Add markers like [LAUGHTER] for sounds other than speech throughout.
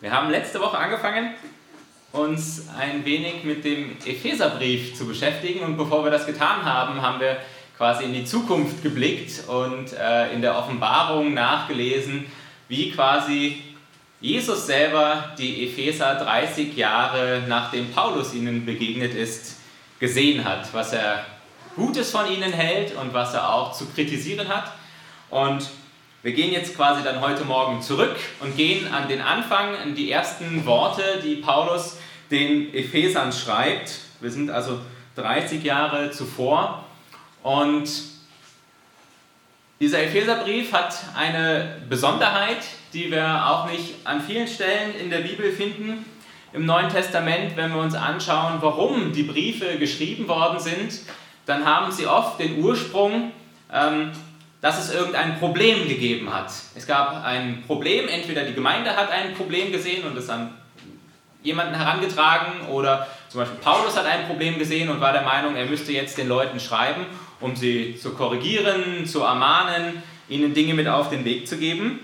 Wir haben letzte Woche angefangen, uns ein wenig mit dem Epheserbrief zu beschäftigen und bevor wir das getan haben, haben wir quasi in die Zukunft geblickt und äh, in der Offenbarung nachgelesen, wie quasi Jesus selber die Epheser 30 Jahre nachdem Paulus ihnen begegnet ist, gesehen hat, was er Gutes von ihnen hält und was er auch zu kritisieren hat. Und wir gehen jetzt quasi dann heute Morgen zurück und gehen an den Anfang, an die ersten Worte, die Paulus den Ephesern schreibt. Wir sind also 30 Jahre zuvor und dieser Epheserbrief hat eine Besonderheit, die wir auch nicht an vielen Stellen in der Bibel finden. Im Neuen Testament, wenn wir uns anschauen, warum die Briefe geschrieben worden sind, dann haben sie oft den Ursprung ähm, dass es irgendein Problem gegeben hat. Es gab ein Problem, entweder die Gemeinde hat ein Problem gesehen und es an jemanden herangetragen oder zum Beispiel Paulus hat ein Problem gesehen und war der Meinung, er müsste jetzt den Leuten schreiben, um sie zu korrigieren, zu ermahnen, ihnen Dinge mit auf den Weg zu geben.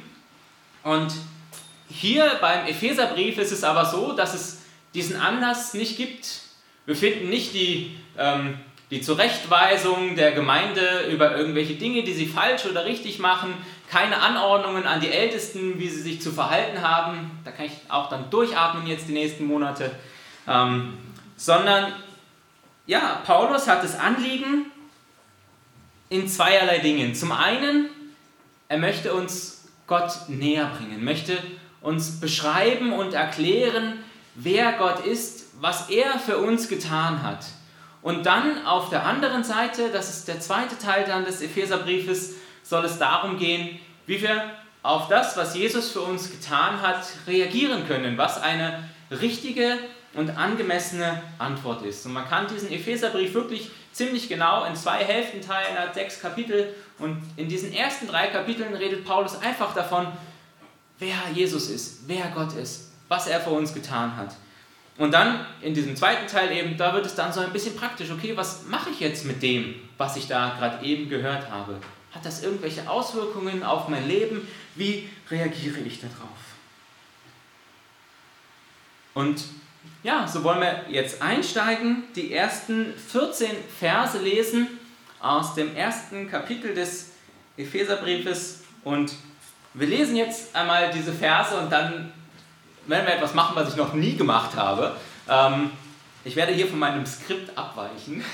Und hier beim Epheserbrief ist es aber so, dass es diesen Anlass nicht gibt. Wir finden nicht die ähm, die Zurechtweisung der Gemeinde über irgendwelche Dinge, die sie falsch oder richtig machen, keine Anordnungen an die Ältesten, wie sie sich zu verhalten haben, da kann ich auch dann durchatmen jetzt die nächsten Monate, ähm, sondern ja, Paulus hat das Anliegen in zweierlei Dingen. Zum einen, er möchte uns Gott näher bringen, möchte uns beschreiben und erklären, wer Gott ist, was er für uns getan hat. Und dann auf der anderen Seite, das ist der zweite Teil dann des Epheserbriefes, soll es darum gehen, wie wir auf das, was Jesus für uns getan hat, reagieren können, was eine richtige und angemessene Antwort ist. Und man kann diesen Epheserbrief wirklich ziemlich genau in zwei Hälften teilen, hat sechs Kapitel. Und in diesen ersten drei Kapiteln redet Paulus einfach davon, wer Jesus ist, wer Gott ist, was er für uns getan hat. Und dann in diesem zweiten Teil eben, da wird es dann so ein bisschen praktisch. Okay, was mache ich jetzt mit dem, was ich da gerade eben gehört habe? Hat das irgendwelche Auswirkungen auf mein Leben? Wie reagiere ich darauf? Und ja, so wollen wir jetzt einsteigen, die ersten 14 Verse lesen aus dem ersten Kapitel des Epheserbriefes. Und wir lesen jetzt einmal diese Verse und dann werden wir etwas machen, was ich noch nie gemacht habe. Ähm, ich werde hier von meinem Skript abweichen.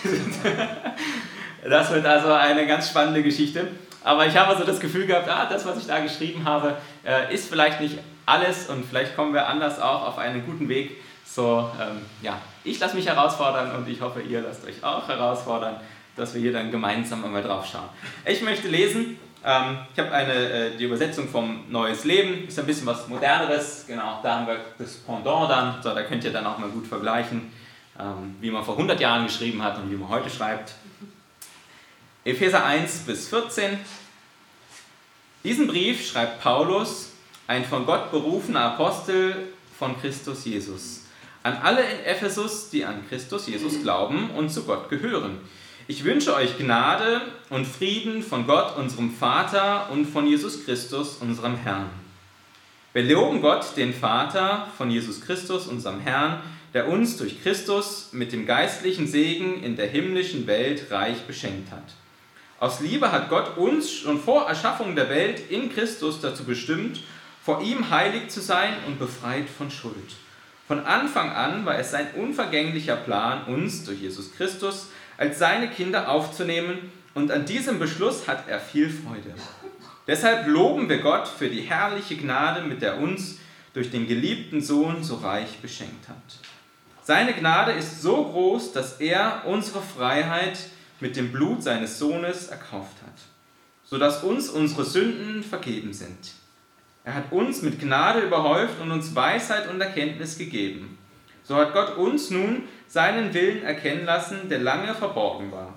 [LAUGHS] das wird also eine ganz spannende Geschichte. Aber ich habe so das Gefühl gehabt, ah, das, was ich da geschrieben habe, äh, ist vielleicht nicht alles und vielleicht kommen wir anders auch auf einen guten Weg. So, ähm, ja, ich lasse mich herausfordern und ich hoffe, ihr lasst euch auch herausfordern, dass wir hier dann gemeinsam einmal drauf schauen. Ich möchte lesen ähm, ich habe äh, die Übersetzung vom Neues Leben, ist ein bisschen was Moderneres, genau, da haben wir das Pendant dann, so, da könnt ihr dann auch mal gut vergleichen, ähm, wie man vor 100 Jahren geschrieben hat und wie man heute schreibt. Epheser 1 bis 14. Diesen Brief schreibt Paulus, ein von Gott berufener Apostel von Christus Jesus, an alle in Ephesus, die an Christus Jesus glauben und zu Gott gehören ich wünsche euch Gnade und Frieden von Gott, unserem Vater und von Jesus Christus, unserem Herrn. Wir loben Gott, den Vater von Jesus Christus, unserem Herrn, der uns durch Christus mit dem geistlichen Segen in der himmlischen Welt reich beschenkt hat. Aus Liebe hat Gott uns schon vor Erschaffung der Welt in Christus dazu bestimmt, vor ihm heilig zu sein und befreit von Schuld. Von Anfang an war es sein unvergänglicher Plan, uns durch Jesus Christus als seine Kinder aufzunehmen und an diesem Beschluss hat er viel Freude. Deshalb loben wir Gott für die herrliche Gnade, mit der uns durch den geliebten Sohn so reich beschenkt hat. Seine Gnade ist so groß, dass er unsere Freiheit mit dem Blut seines Sohnes erkauft hat, sodass uns unsere Sünden vergeben sind. Er hat uns mit Gnade überhäuft und uns Weisheit und Erkenntnis gegeben. So hat Gott uns nun seinen Willen erkennen lassen, der lange verborgen war,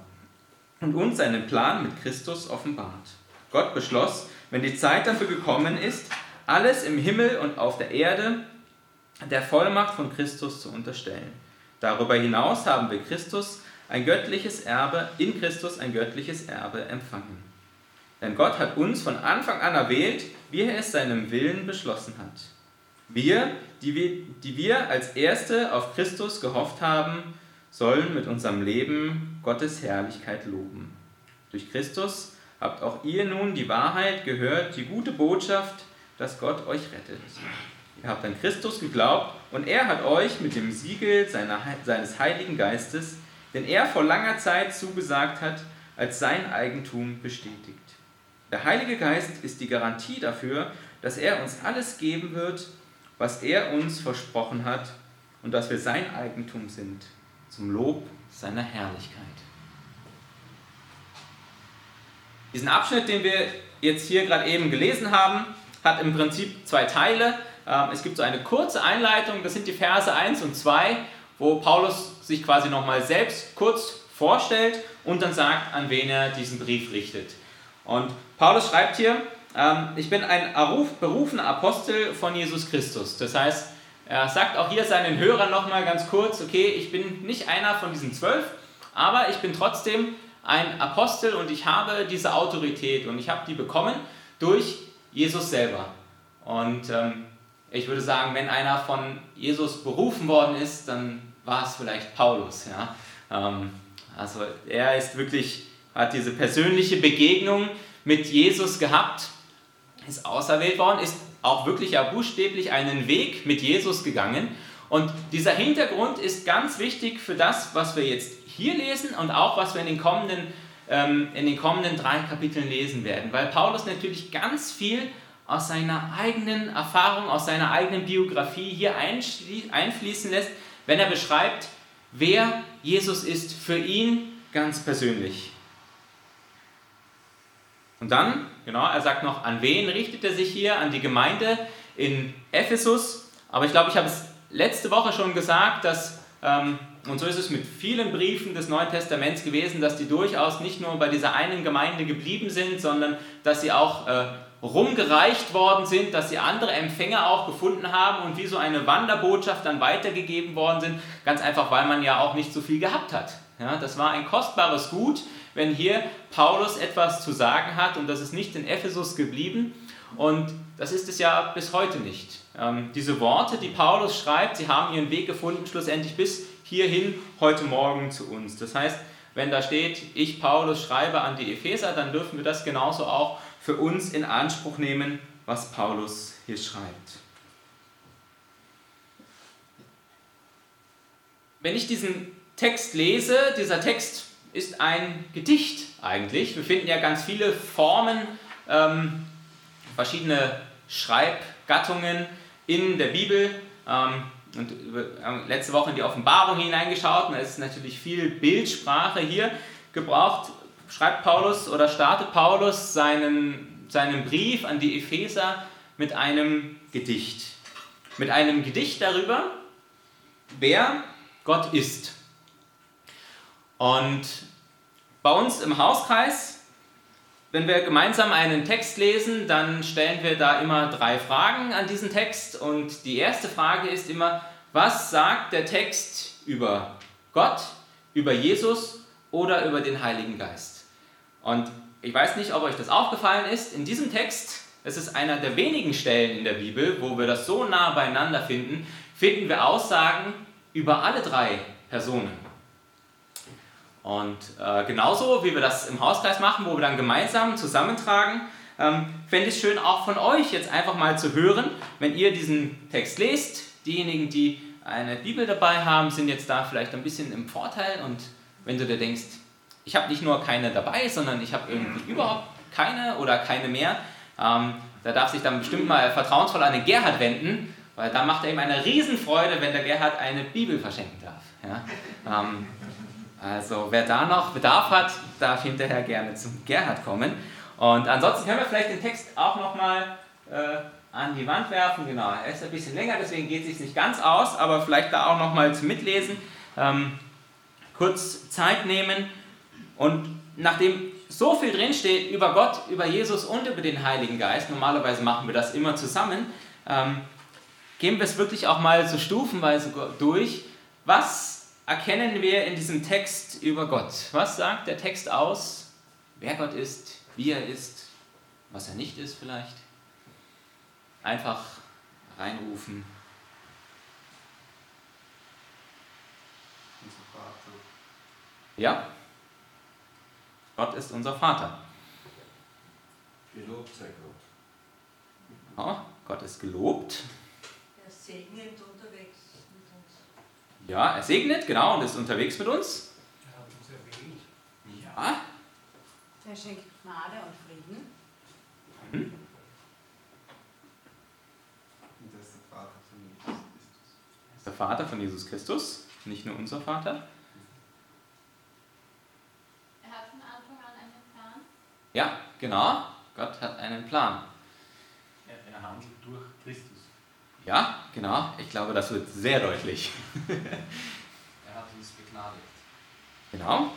und uns seinen Plan mit Christus offenbart. Gott beschloss, wenn die Zeit dafür gekommen ist, alles im Himmel und auf der Erde der Vollmacht von Christus zu unterstellen. Darüber hinaus haben wir Christus ein göttliches Erbe, in Christus ein göttliches Erbe empfangen. Denn Gott hat uns von Anfang an erwählt, wie er es seinem Willen beschlossen hat. Wir, die wir, die wir als Erste auf Christus gehofft haben, sollen mit unserem Leben Gottes Herrlichkeit loben. Durch Christus habt auch ihr nun die Wahrheit gehört, die gute Botschaft, dass Gott euch rettet. Ihr habt an Christus geglaubt und er hat euch mit dem Siegel seiner, seines Heiligen Geistes, den er vor langer Zeit zugesagt hat, als sein Eigentum bestätigt. Der Heilige Geist ist die Garantie dafür, dass er uns alles geben wird, was er uns versprochen hat und dass wir sein Eigentum sind, zum Lob seiner Herrlichkeit. Diesen Abschnitt, den wir jetzt hier gerade eben gelesen haben, hat im Prinzip zwei Teile. Ähm, es gibt so eine kurze Einleitung, das sind die Verse 1 und 2, wo Paulus sich quasi nochmal selbst kurz vorstellt und dann sagt, an wen er diesen Brief richtet. Und Paulus schreibt hier, ähm, ich bin ein berufener Apostel von Jesus Christus. Das heißt, er sagt auch hier seinen Hörern nochmal ganz kurz, okay, ich bin nicht einer von diesen zwölf, aber ich bin trotzdem ein Apostel und ich habe diese Autorität und ich habe die bekommen durch Jesus selber. Und ähm, ich würde sagen, wenn einer von Jesus berufen worden ist, dann war es vielleicht Paulus. Ja? Ähm, also er ist wirklich, hat diese persönliche Begegnung mit Jesus gehabt, ist auserwählt worden, ist auch wirklich ja buchstäblich einen Weg mit Jesus gegangen. Und dieser Hintergrund ist ganz wichtig für das, was wir jetzt hier lesen und auch was wir in den kommenden, ähm, in den kommenden drei Kapiteln lesen werden. Weil Paulus natürlich ganz viel aus seiner eigenen Erfahrung, aus seiner eigenen Biografie hier einfließen lässt, wenn er beschreibt, wer Jesus ist für ihn ganz persönlich. Und dann, genau, er sagt noch, an wen richtet er sich hier? An die Gemeinde in Ephesus. Aber ich glaube, ich habe es letzte Woche schon gesagt, dass, ähm, und so ist es mit vielen Briefen des Neuen Testaments gewesen, dass die durchaus nicht nur bei dieser einen Gemeinde geblieben sind, sondern dass sie auch äh, rumgereicht worden sind, dass sie andere Empfänger auch gefunden haben und wie so eine Wanderbotschaft dann weitergegeben worden sind, ganz einfach, weil man ja auch nicht so viel gehabt hat. Ja, das war ein kostbares Gut, wenn hier Paulus etwas zu sagen hat und das ist nicht in Ephesus geblieben und das ist es ja bis heute nicht. Ähm, diese Worte, die Paulus schreibt, sie haben ihren Weg gefunden schlussendlich bis hierhin heute Morgen zu uns. Das heißt, wenn da steht, ich Paulus schreibe an die Epheser, dann dürfen wir das genauso auch für uns in Anspruch nehmen, was Paulus hier schreibt. Wenn ich diesen Text lese, dieser Text ist ein Gedicht eigentlich. Wir finden ja ganz viele Formen, ähm, verschiedene Schreibgattungen in der Bibel. Ähm, und äh, letzte Woche in die Offenbarung hineingeschaut und es ist natürlich viel Bildsprache hier gebraucht schreibt Paulus oder startet Paulus seinen, seinen Brief an die Epheser mit einem Gedicht. Mit einem Gedicht darüber, wer Gott ist. Und bei uns im Hauskreis, wenn wir gemeinsam einen Text lesen, dann stellen wir da immer drei Fragen an diesen Text. Und die erste Frage ist immer, was sagt der Text über Gott, über Jesus oder über den Heiligen Geist? Und ich weiß nicht, ob euch das aufgefallen ist, in diesem Text, es ist einer der wenigen Stellen in der Bibel, wo wir das so nah beieinander finden, finden wir Aussagen über alle drei Personen. Und äh, genauso wie wir das im Hauskreis machen, wo wir dann gemeinsam zusammentragen, ähm, fände ich es schön auch von euch jetzt einfach mal zu hören, wenn ihr diesen Text lest. Diejenigen, die eine Bibel dabei haben, sind jetzt da vielleicht ein bisschen im Vorteil und wenn du dir denkst, ich habe nicht nur keine dabei, sondern ich habe irgendwie überhaupt keine oder keine mehr. Ähm, da darf sich dann bestimmt mal vertrauensvoll an den Gerhard wenden, weil da macht er ihm eine Riesenfreude, wenn der Gerhard eine Bibel verschenken darf. Ja? Ähm, also wer da noch Bedarf hat, darf hinterher gerne zum Gerhard kommen. Und ansonsten können wir vielleicht den Text auch nochmal äh, an die Wand werfen. Genau, er ist ein bisschen länger, deswegen geht es sich nicht ganz aus, aber vielleicht da auch nochmal zum Mitlesen. Ähm, kurz Zeit nehmen. Und nachdem so viel drinsteht über Gott, über Jesus und über den Heiligen Geist, normalerweise machen wir das immer zusammen, ähm, gehen wir es wirklich auch mal so stufenweise durch. Was erkennen wir in diesem Text über Gott? Was sagt der Text aus, wer Gott ist, wie er ist, was er nicht ist vielleicht? Einfach reinrufen. Unser Vater. Ja? Gott ist unser Vater. Gelobt sei Gott. Ja, Gott ist gelobt. Er segnet unterwegs. Ja, er segnet, genau, und ist unterwegs mit uns. Er hat uns erwählt. Ja, Er schenkt Gnade und Frieden. Und er ist der Vater von Jesus Christus. er ist der Vater von Jesus Christus, nicht nur unser Vater. Er hat von Anfang an einen Plan. Ja, genau, Gott hat einen Plan. Er, er handelt durch Christus. Ja, genau, ich glaube, das wird sehr deutlich. Er hat uns begnadigt. Genau,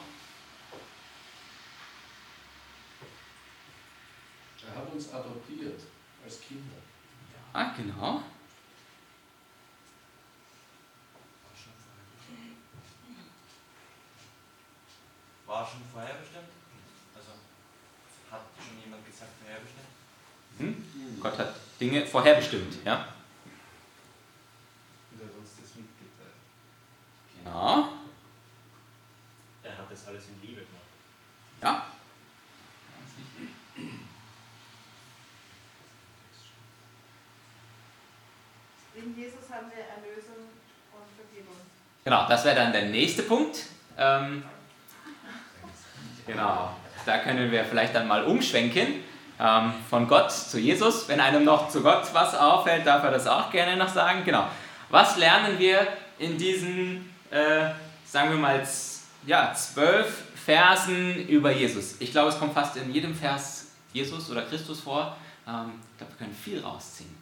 Er hat uns adoptiert als Kinder. ja, genau. War schon vorherbestimmt? Also hat schon jemand gesagt vorherbestimmt? Mhm. Gott hat Dinge vorherbestimmt, ja. Und er hat uns das mitgeteilt. Genau, Er hat das alles in Liebe gemacht. ja. In Jesus haben wir Erlösung und Vergebung. Genau, das wäre dann der nächste Punkt. Ähm, genau, da können wir vielleicht dann mal umschwenken ähm, von Gott zu Jesus. Wenn einem noch zu Gott was auffällt, darf er das auch gerne noch sagen. Genau. Was lernen wir in diesen, äh, sagen wir mal, ja, zwölf Versen über Jesus? Ich glaube, es kommt fast in jedem Vers Jesus oder Christus vor. Ähm, ich glaube, wir können viel rausziehen.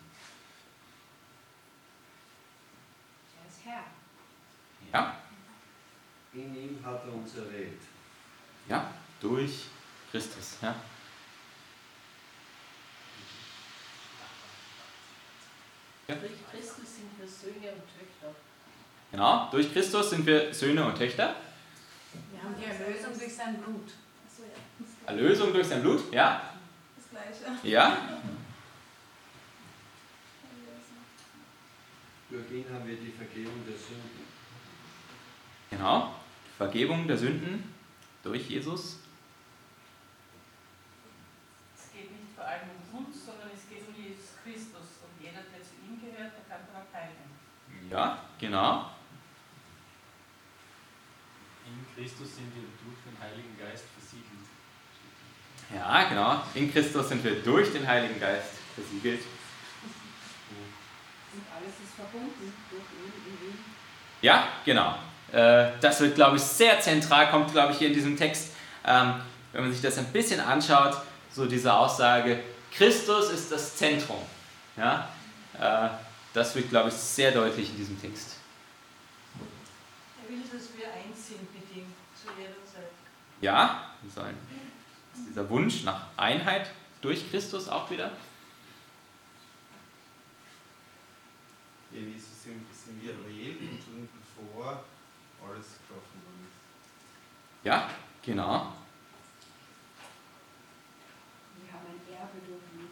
Er ist Herr. Ja, In ihm hat er uns erwählt. ja, durch Christus. Ja. Durch Christus sind wir Söhne und Töchter. Genau, durch Christus sind wir Söhne und Töchter. Wir haben die Erlösung durch sein Blut. Ja. Erlösung durch sein Blut, ja, Das Gleiche. ja, Durch ihn haben wir die Vergebung der Sünden. Genau. Vergebung der Sünden durch Jesus. Es geht nicht vor allem um uns, sondern es geht um Jesus Christus. Und jeder, der zu ihm gehört, der kann daran teilnehmen. Ja, genau. In Christus sind wir durch den Heiligen Geist versiegelt. Ja, genau. In Christus sind wir durch den Heiligen Geist versiegelt. Und alles ist verbunden durch ihn, in ihm. Ja, genau. Äh, Das wird, glaube ich, sehr zentral, kommt, glaube ich, hier in diesem Text. Ähm, Wenn man sich das ein bisschen anschaut, so diese Aussage, Christus ist das Zentrum. Ja, äh, das wird, glaube ich, sehr deutlich in diesem Text. Er will, dass wir eins sind mit ihm zu jeder Zeit. Ja, wir sollen dieser Wunsch nach Einheit durch Christus auch wieder. In Jesus sind, wir erwählt und schon bevor alles geschaffen worden ist. Ja, genau. Wir haben ein Erbe durch ihn.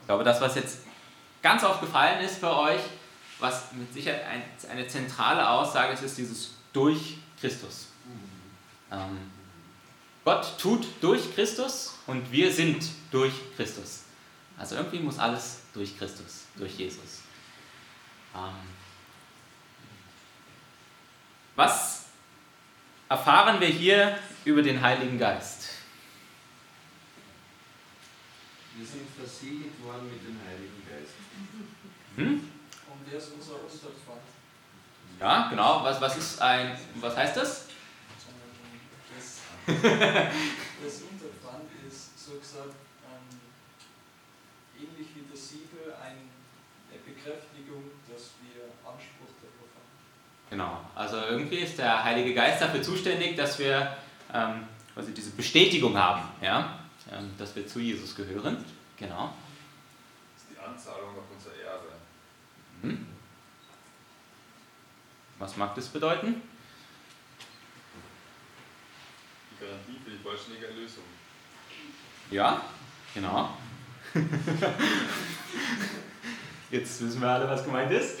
Ich glaube, das, was jetzt ganz oft gefallen ist für euch, was mit Sicherheit ein, eine zentrale Aussage ist, ist dieses durch Christus. Ähm, Gott tut durch Christus und wir sind durch Christus. Also irgendwie muss alles durch Christus, durch Jesus. Ähm, was erfahren wir hier über den Heiligen Geist? Wir sind versiegelt worden mit dem Heiligen Geist. Hm? Und er ist unser Unterpfand. Ja, genau. Was, was ist ein, was heißt das? Das, [LAUGHS] das Unterpfand ist so gesagt ähm, ähnlich wie das Siegel ein, eine Bekräftigung, dass wir Anspruch. Genau. Also irgendwie ist der Heilige Geist dafür zuständig, dass wir ähm, quasi diese Bestätigung haben, ja, ähm, dass wir zu Jesus gehören. Genau. Das ist die Anzahlung auf unser Erbe. Mhm. Was mag das bedeuten? Die Garantie für die vollständige Erlösung. Ja, genau. [LAUGHS] Jetzt wissen wir alle, was gemeint ist.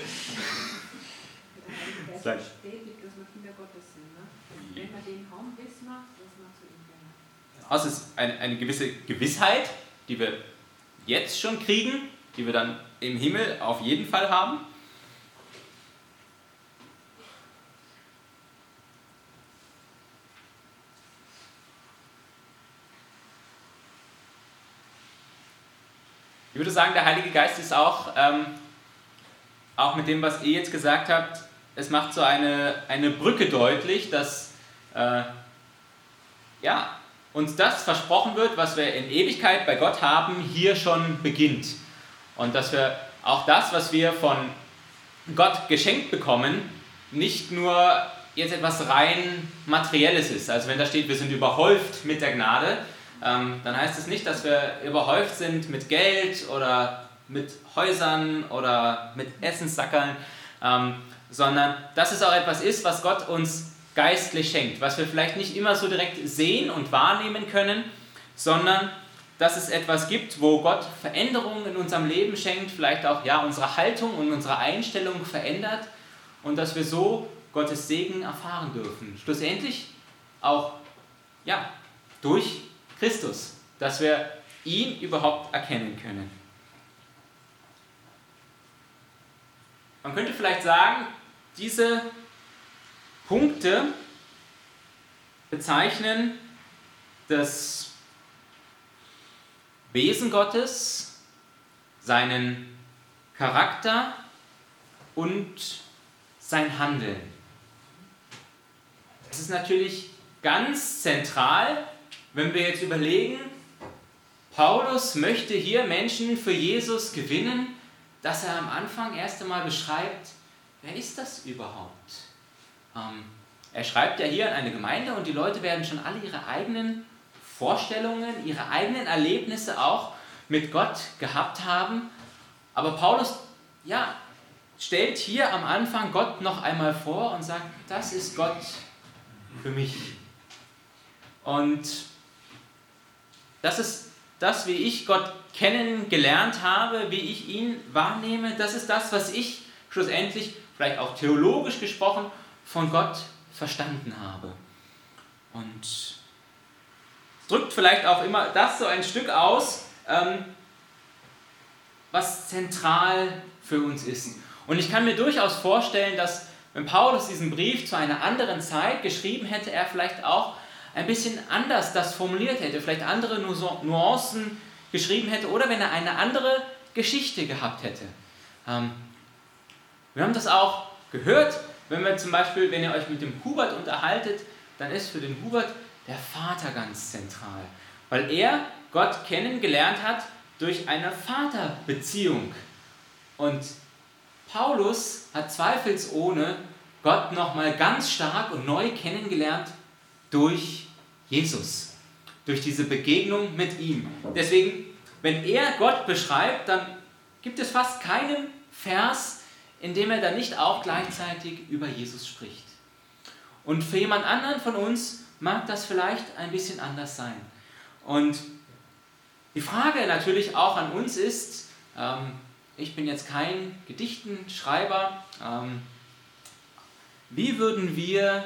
Der. Geist bestätigt, dass wir Kinder Gottes sind. Ne? Wenn wir den haben, wissen wir, dass wir zu ihm gehören. Also es ist eine, eine gewisse Gewissheit, die wir jetzt schon kriegen, die wir dann im Himmel auf jeden Fall haben. Ich würde sagen, der Heilige Geist ist auch, ähm, auch mit dem, was ihr jetzt gesagt habt, es macht so eine, eine Brücke deutlich, dass äh, ja, uns das versprochen wird, was wir in Ewigkeit bei Gott haben, hier schon beginnt. Und dass wir auch das, was wir von Gott geschenkt bekommen, nicht nur jetzt etwas rein Materielles ist. Also wenn da steht, wir sind überhäuft mit der Gnade, ähm, dann heißt es nicht, dass wir überhäuft sind mit Geld oder mit Häusern oder mit Essenssackerln, ähm, sondern dass es auch etwas ist, was Gott uns geistlich schenkt, was wir vielleicht nicht immer so direkt sehen und wahrnehmen können, sondern dass es etwas gibt, wo Gott Veränderungen in unserem Leben schenkt, vielleicht auch ja, unsere Haltung und unsere Einstellung verändert und dass wir so Gottes Segen erfahren dürfen. Schlussendlich auch ja, durch Christus, dass wir ihn überhaupt erkennen können. Man könnte vielleicht sagen, diese Punkte bezeichnen das Wesen Gottes, seinen Charakter und sein Handeln. Das ist natürlich ganz zentral, wenn wir jetzt überlegen, Paulus möchte hier Menschen für Jesus gewinnen, dass er am Anfang erst einmal beschreibt, wer ist das überhaupt? Ähm, er schreibt ja hier an eine Gemeinde und die Leute werden schon alle ihre eigenen Vorstellungen, ihre eigenen Erlebnisse auch mit Gott gehabt haben. Aber Paulus, ja, stellt hier am Anfang Gott noch einmal vor und sagt, das ist Gott für mich. Und das ist das, wie ich Gott kennengelernt habe, wie ich ihn wahrnehme. Das ist das, was ich schlussendlich, vielleicht auch theologisch gesprochen, von Gott verstanden habe. Und es drückt vielleicht auch immer das so ein Stück aus, ähm, was zentral für uns ist. Und ich kann mir durchaus vorstellen, dass wenn Paulus diesen Brief zu einer anderen Zeit geschrieben hätte, er vielleicht auch ein bisschen anders das formuliert hätte, vielleicht andere Nuancen geschrieben hätte oder wenn er eine andere Geschichte gehabt hätte. Ähm, wir haben das auch gehört, wenn wir zum Beispiel, wenn ihr euch mit dem Hubert unterhaltet, dann ist für den Hubert der Vater ganz zentral, weil er Gott kennengelernt hat durch eine Vaterbeziehung. Und Paulus hat zweifelsohne Gott nochmal ganz stark und neu kennengelernt durch Jesus, durch diese Begegnung mit ihm. Deswegen, wenn er Gott beschreibt, dann gibt es fast keinen Vers, in dem er dann nicht auch gleichzeitig über Jesus spricht. Und für jemand anderen von uns mag das vielleicht ein bisschen anders sein. Und die Frage natürlich auch an uns ist, ähm, ich bin jetzt kein Gedichtenschreiber, ähm, wie würden wir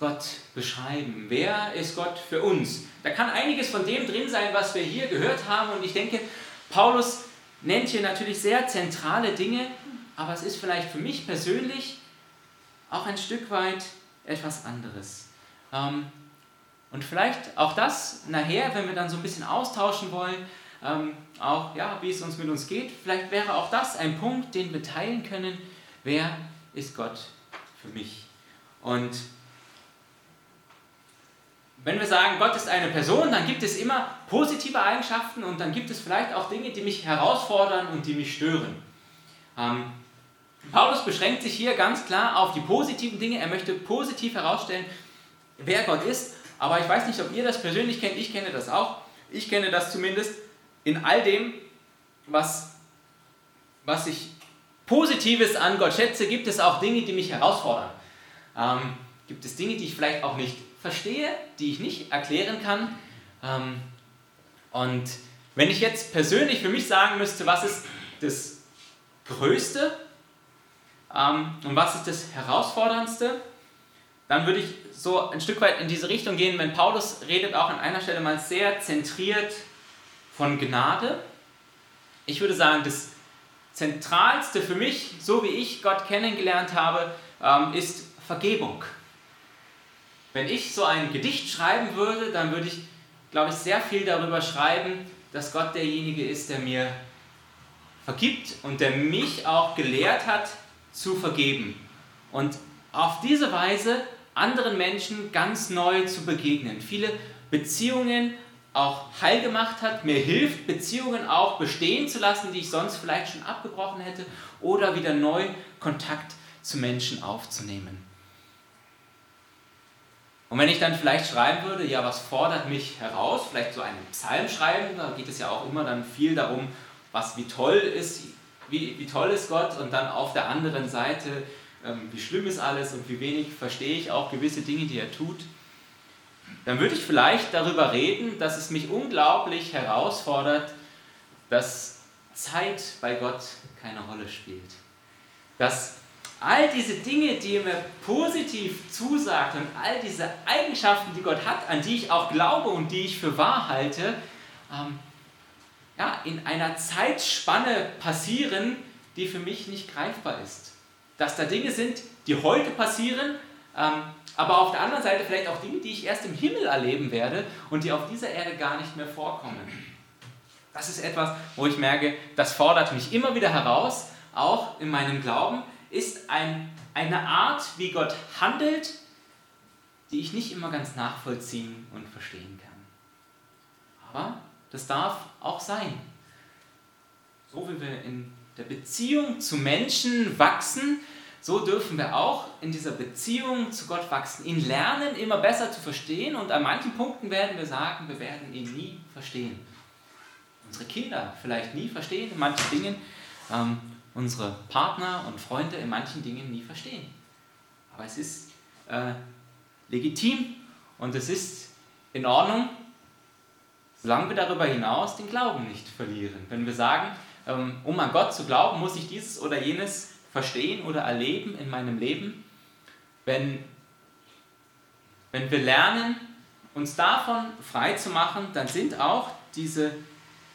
Gott beschreiben? Wer ist Gott für uns? Da kann einiges von dem drin sein, was wir hier gehört haben. Und ich denke, Paulus nennt hier natürlich sehr zentrale Dinge, aber es ist vielleicht für mich persönlich auch ein Stück weit etwas anderes. Ähm, und vielleicht auch das nachher, wenn wir dann so ein bisschen austauschen wollen, ähm, auch ja, wie es uns mit uns geht, vielleicht wäre auch das ein Punkt, den wir teilen können. Wer ist Gott für mich? Und wenn wir sagen, Gott ist eine Person, dann gibt es immer positive Eigenschaften und dann gibt es vielleicht auch Dinge, die mich herausfordern und die mich stören. Ähm, Paulus beschränkt sich hier ganz klar auf die positiven Dinge. Er möchte positiv herausstellen, wer Gott ist. Aber ich weiß nicht, ob ihr das persönlich kennt. Ich kenne das auch. Ich kenne das zumindest. In all dem, was, was ich Positives an Gott schätze, gibt es auch Dinge, die mich herausfordern. Ähm, gibt es Dinge, die ich vielleicht auch nicht verstehe, die ich nicht erklären kann. Ähm, und Wenn ich jetzt persönlich für mich sagen müsste, was ist das Größte und was ist das Herausforderndste, dann würde ich so ein Stück weit in diese Richtung gehen, wenn Paulus redet auch an einer Stelle mal sehr zentriert von Gnade. Ich würde sagen, das Zentralste für mich, so wie ich Gott kennengelernt habe, ähm, ist Vergebung. Wenn ich so ein Gedicht schreiben würde, dann würde ich, glaube ich, sehr viel darüber schreiben, dass Gott derjenige ist, der mir vergibt und der mich auch gelehrt hat zu vergeben. Und auf diese Weise anderen Menschen ganz neu zu begegnen. Viele Beziehungen auch heil gemacht hat, mir hilft, Beziehungen auch bestehen zu lassen, die ich sonst vielleicht schon abgebrochen hätte, oder wieder neu Kontakt zu Menschen aufzunehmen. Und wenn ich dann vielleicht schreiben würde, ja, was fordert mich heraus, vielleicht so einen Psalm schreiben, da geht es ja auch immer dann viel darum, was wie toll ist, wie, wie toll ist Gott und dann auf der anderen Seite, ähm, wie schlimm ist alles und wie wenig verstehe ich auch gewisse Dinge, die er tut, dann würde ich vielleicht darüber reden, dass es mich unglaublich herausfordert, dass Zeit bei Gott keine Rolle spielt. Dass all diese Dinge, die er mir positiv zusagt und all diese Eigenschaften, die Gott hat, an die ich auch glaube und die ich für wahr halte, ähm, ja, in einer Zeitspanne passieren, die für mich nicht greifbar ist. Dass da Dinge sind, die heute passieren, ähm, aber auf der anderen Seite vielleicht auch Dinge, die ich erst im Himmel erleben werde und die auf dieser Erde gar nicht mehr vorkommen. Das ist etwas, wo ich merke, das fordert mich immer wieder heraus, auch in meinem Glauben, ist ein, eine Art, wie Gott handelt, die ich nicht immer ganz nachvollziehen und verstehen kann. Aber das darf auch sein. So wie wir in der Beziehung zu Menschen wachsen, so dürfen wir auch in dieser Beziehung zu Gott wachsen, ihn lernen, immer besser zu verstehen und an manchen Punkten werden wir sagen, wir werden ihn nie verstehen. Unsere Kinder vielleicht nie verstehen in manchen Dingen, ähm, unsere Partner und Freunde in manchen Dingen nie verstehen. Aber es ist äh, legitim und es ist in Ordnung, solange wir darüber hinaus den Glauben nicht verlieren. Wenn wir sagen, ähm, um an Gott zu glauben, muss ich dieses oder jenes verstehen oder erleben in meinem Leben, wenn, wenn wir lernen, uns davon frei zu machen, dann sind auch diese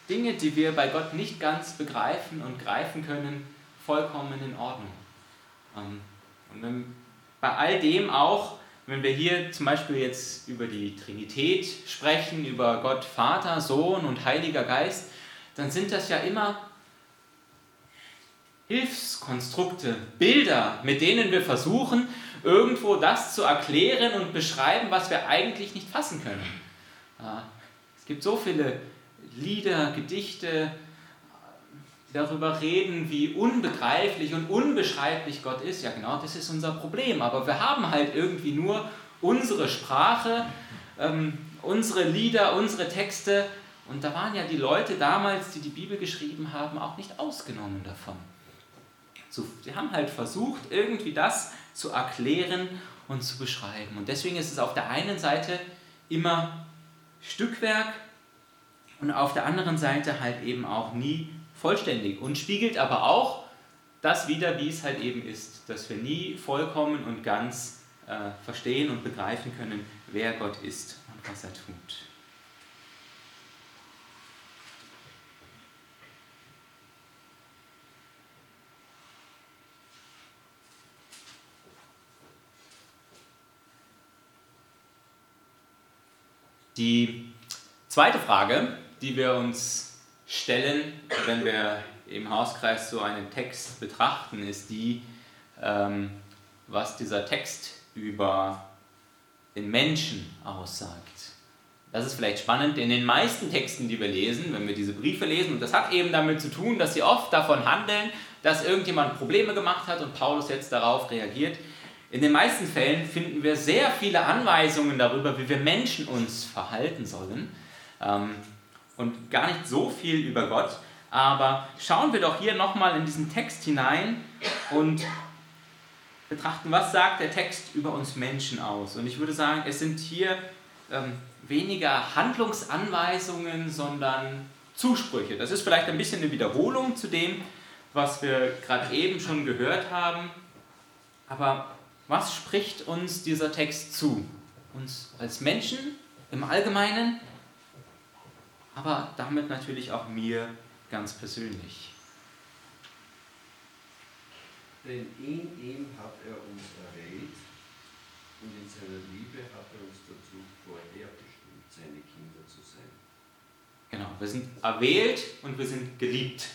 Dinge, die wir bei Gott nicht ganz begreifen und greifen können, vollkommen in Ordnung. Ähm, und wenn, bei all dem auch, wenn wir hier zum Beispiel jetzt über die Trinität sprechen, über Gott Vater, Sohn und Heiliger Geist, dann sind das ja immer Hilfskonstrukte, Bilder, mit denen wir versuchen, irgendwo das zu erklären und beschreiben, was wir eigentlich nicht fassen können. Es gibt so viele Lieder, Gedichte, die darüber reden, wie unbegreiflich und unbeschreiblich Gott ist. Ja, genau, das ist unser Problem. Aber wir haben halt irgendwie nur unsere Sprache, ähm, unsere Lieder, unsere Texte. Und da waren ja die Leute damals, die die Bibel geschrieben haben, auch nicht ausgenommen davon. So, sie haben halt versucht, irgendwie das zu erklären und zu beschreiben. Und deswegen ist es auf der einen Seite immer Stückwerk und auf der anderen Seite halt eben auch nie vollständig und spiegelt aber auch das wieder, wie es halt eben ist, dass wir nie vollkommen und ganz äh, verstehen und begreifen können, wer Gott ist und was er tut. Die zweite Frage, die wir uns stellen, wenn wir im Hauskreis so einen Text betrachten, ist die, ähm, was dieser Text über den Menschen aussagt. Das ist vielleicht spannend. In den meisten Texten, die wir lesen, wenn wir diese Briefe lesen, und das hat eben damit zu tun, dass sie oft davon handeln, dass irgendjemand Probleme gemacht hat und Paulus jetzt darauf reagiert, in den meisten Fällen finden wir sehr viele Anweisungen darüber, wie wir Menschen uns verhalten sollen ähm, und gar nicht so viel über Gott. Aber schauen wir doch hier nochmal in diesen Text hinein und betrachten, was sagt der Text über uns Menschen aus. Und ich würde sagen, es sind hier ähm, weniger Handlungsanweisungen, sondern Zusprüche. Das ist vielleicht ein bisschen eine Wiederholung zu dem, was wir gerade eben schon gehört haben. Aber was spricht uns dieser Text zu? Uns als Menschen im Allgemeinen, aber damit natürlich auch mir ganz persönlich. Denn in ihm hat er uns erwählt und in seiner Liebe hat er uns dazu vorherbestimmt, seine Kinder zu sein. Genau, wir sind erwählt und wir sind geliebt.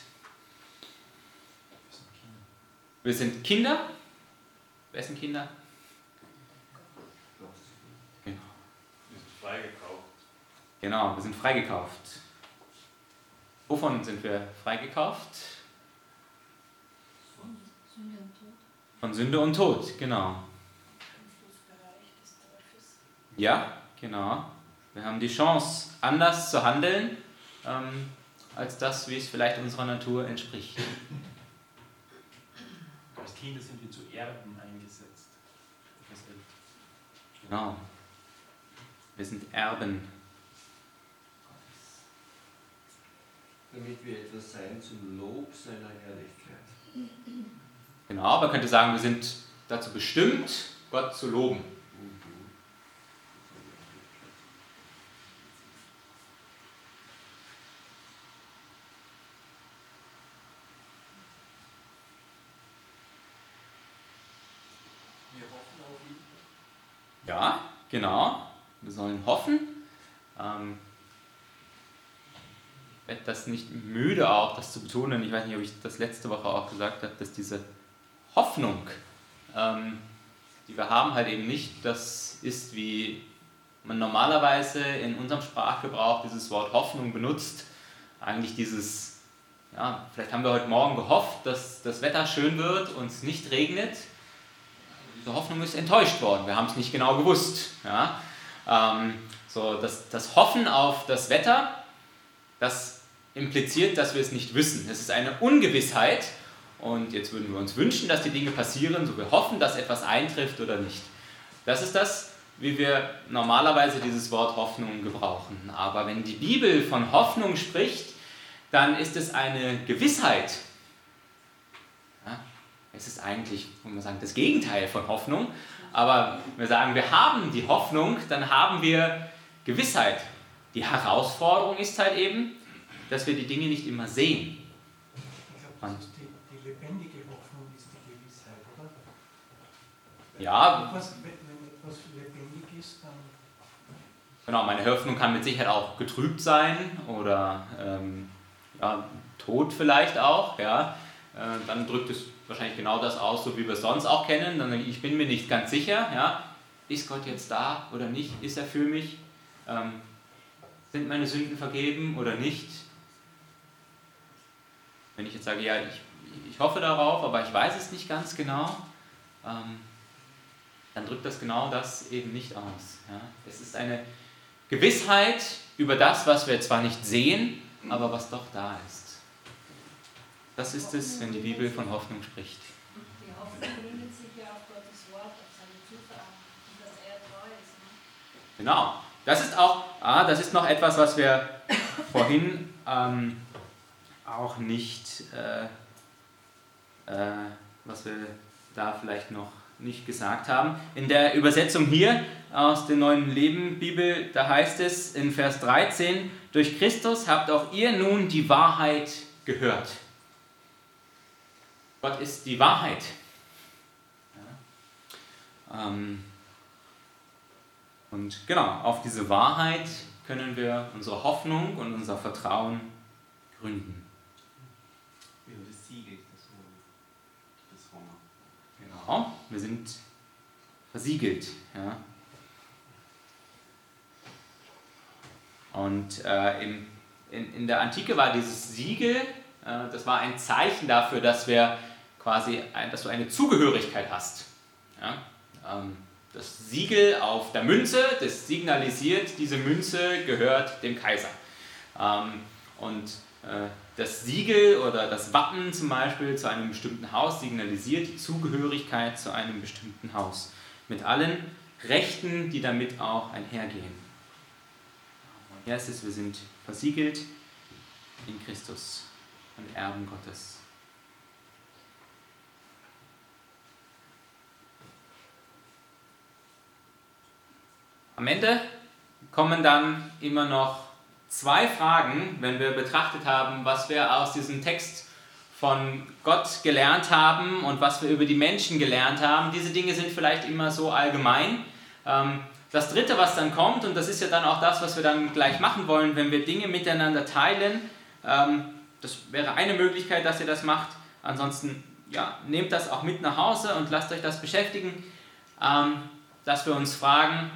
Wir sind Kinder. Wer sind Kinder? Genau. Wir sind freigekauft. Genau, wir sind freigekauft. Wovon sind wir freigekauft? Sünde und Tod. Von Sünde und Tod, genau. Ja, genau. Wir haben die Chance, anders zu handeln, ähm, als das, wie es vielleicht unserer Natur entspricht. Als Kinder sind wir zu Erben eingesetzt. Genau. Wir sind Erben. Damit wir etwas sein zum Lob seiner Herrlichkeit. Genau, man könnte sagen, wir sind dazu bestimmt, Gott zu loben. Ja, genau. Wir sollen hoffen. Ähm, das nicht müde auch, das zu betonen. Ich weiß nicht, ob ich das letzte Woche auch gesagt habe, dass diese Hoffnung, ähm, die wir haben, halt eben nicht das ist, wie man normalerweise in unserem Sprachgebrauch dieses Wort Hoffnung benutzt. Eigentlich dieses, ja, vielleicht haben wir heute Morgen gehofft, dass das Wetter schön wird und es nicht regnet diese Hoffnung ist enttäuscht worden. Wir haben es nicht genau gewusst. Ja? Ähm, so, das, das Hoffen auf das Wetter, das impliziert, dass wir es nicht wissen. Es ist eine Ungewissheit und jetzt würden wir uns wünschen, dass die Dinge passieren, so wir hoffen, dass etwas eintrifft oder nicht. Das ist das, wie wir normalerweise dieses Wort Hoffnung gebrauchen. Aber wenn die Bibel von Hoffnung spricht, dann ist es eine Gewissheit, es ist eigentlich, muss man sagen, das Gegenteil von Hoffnung. Aber wir sagen, wir haben die Hoffnung, dann haben wir Gewissheit. Die Herausforderung ist halt eben, dass wir die Dinge nicht immer sehen. Ich glaube, das ist die, die lebendige Hoffnung ist die Gewissheit, oder? Ja. Was, wenn wenn etwas lebendig ist, dann Genau, meine Hoffnung kann mit Sicherheit auch getrübt sein oder ähm, ja, tot vielleicht auch. Ja. Äh, dann drückt es wahrscheinlich genau das aus, so wie wir es sonst auch kennen. Dann, ich bin mir nicht ganz sicher, ja, ist Gott jetzt da oder nicht? Ist er für mich? Ähm, sind meine Sünden vergeben oder nicht? Wenn ich jetzt sage, ja, ich, ich hoffe darauf, aber ich weiß es nicht ganz genau, ähm, dann drückt das genau das eben nicht aus. Ja? Es ist eine Gewissheit über das, was wir zwar nicht sehen, aber was doch da ist. Das ist es, wenn die Bibel von Hoffnung spricht. Die Hoffnung gründet sich ja auf Gottes Wort, auf seine und dass er treu ist. Ne? Genau. Das ist auch, ah, das ist noch etwas, was wir vorhin ähm, auch nicht, äh, äh, was wir da vielleicht noch nicht gesagt haben. In der Übersetzung hier aus der neuen Leben Bibel, da heißt es in Vers 13, durch Christus habt auch ihr nun die Wahrheit gehört. Gott ist die Wahrheit. Ja. Ähm, und genau, auf diese Wahrheit können wir unsere Hoffnung und unser Vertrauen gründen. Ja, das Siegel, das Hohn. Das Honor. Genau, wir sind versiegelt. Ja. Und äh, im, in, in der Antike war dieses Siegel, äh, das war ein Zeichen dafür, dass wir quasi, ein, dass du eine Zugehörigkeit hast. Ja. Ähm, das Siegel auf der Münze, das signalisiert, diese Münze gehört dem Kaiser. Ähm, und äh, das Siegel oder das Wappen zum Beispiel zu einem bestimmten Haus signalisiert die Zugehörigkeit zu einem bestimmten Haus. Mit allen Rechten, die damit auch einhergehen. Erstes, wir sind versiegelt in Christus und Erben Gottes. Am Ende kommen dann immer noch zwei Fragen, wenn wir betrachtet haben, was wir aus diesem Text von Gott gelernt haben und was wir über die Menschen gelernt haben. Diese Dinge sind vielleicht immer so allgemein. Ähm, das Dritte, was dann kommt, und das ist ja dann auch das, was wir dann gleich machen wollen, wenn wir Dinge miteinander teilen, ähm, das wäre eine Möglichkeit, dass ihr das macht. Ansonsten ja, nehmt das auch mit nach Hause und lasst euch das beschäftigen, ähm, dass wir uns fragen,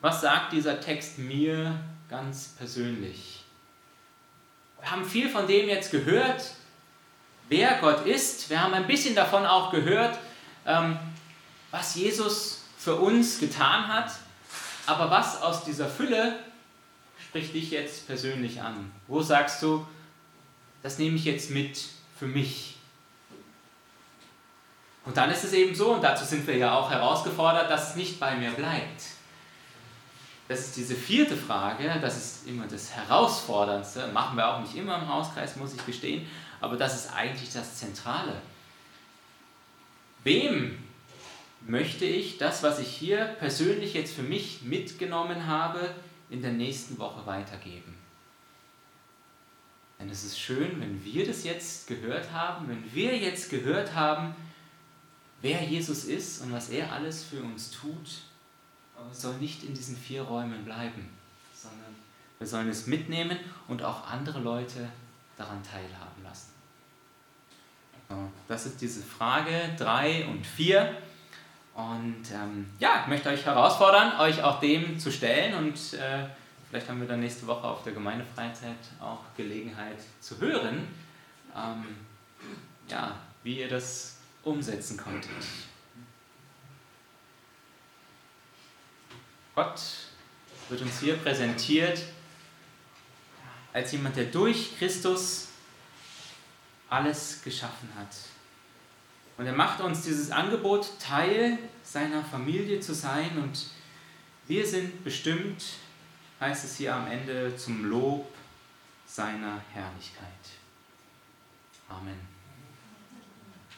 was sagt dieser Text mir ganz persönlich? Wir haben viel von dem jetzt gehört, wer Gott ist. Wir haben ein bisschen davon auch gehört, ähm, was Jesus für uns getan hat. Aber was aus dieser Fülle spricht dich jetzt persönlich an? Wo sagst du, das nehme ich jetzt mit für mich? Und dann ist es eben so, und dazu sind wir ja auch herausgefordert, dass es nicht bei mir bleibt das ist diese vierte Frage, das ist immer das Herausforderndste, machen wir auch nicht immer im Hauskreis, muss ich gestehen, aber das ist eigentlich das Zentrale. Wem möchte ich das, was ich hier persönlich jetzt für mich mitgenommen habe, in der nächsten Woche weitergeben? Denn es ist schön, wenn wir das jetzt gehört haben, wenn wir jetzt gehört haben, wer Jesus ist und was er alles für uns tut aber es soll nicht in diesen vier Räumen bleiben, sondern wir sollen es mitnehmen und auch andere Leute daran teilhaben lassen. Das ist diese Frage 3 und 4. Und ähm, ja, ich möchte euch herausfordern, euch auch dem zu stellen und äh, vielleicht haben wir dann nächste Woche auf der Gemeindefreizeit auch Gelegenheit zu hören, ähm, ja, wie ihr das umsetzen konntet. Gott wird uns hier präsentiert als jemand, der durch Christus alles geschaffen hat. Und er macht uns dieses Angebot, Teil seiner Familie zu sein. Und wir sind bestimmt, heißt es hier am Ende, zum Lob seiner Herrlichkeit. Amen.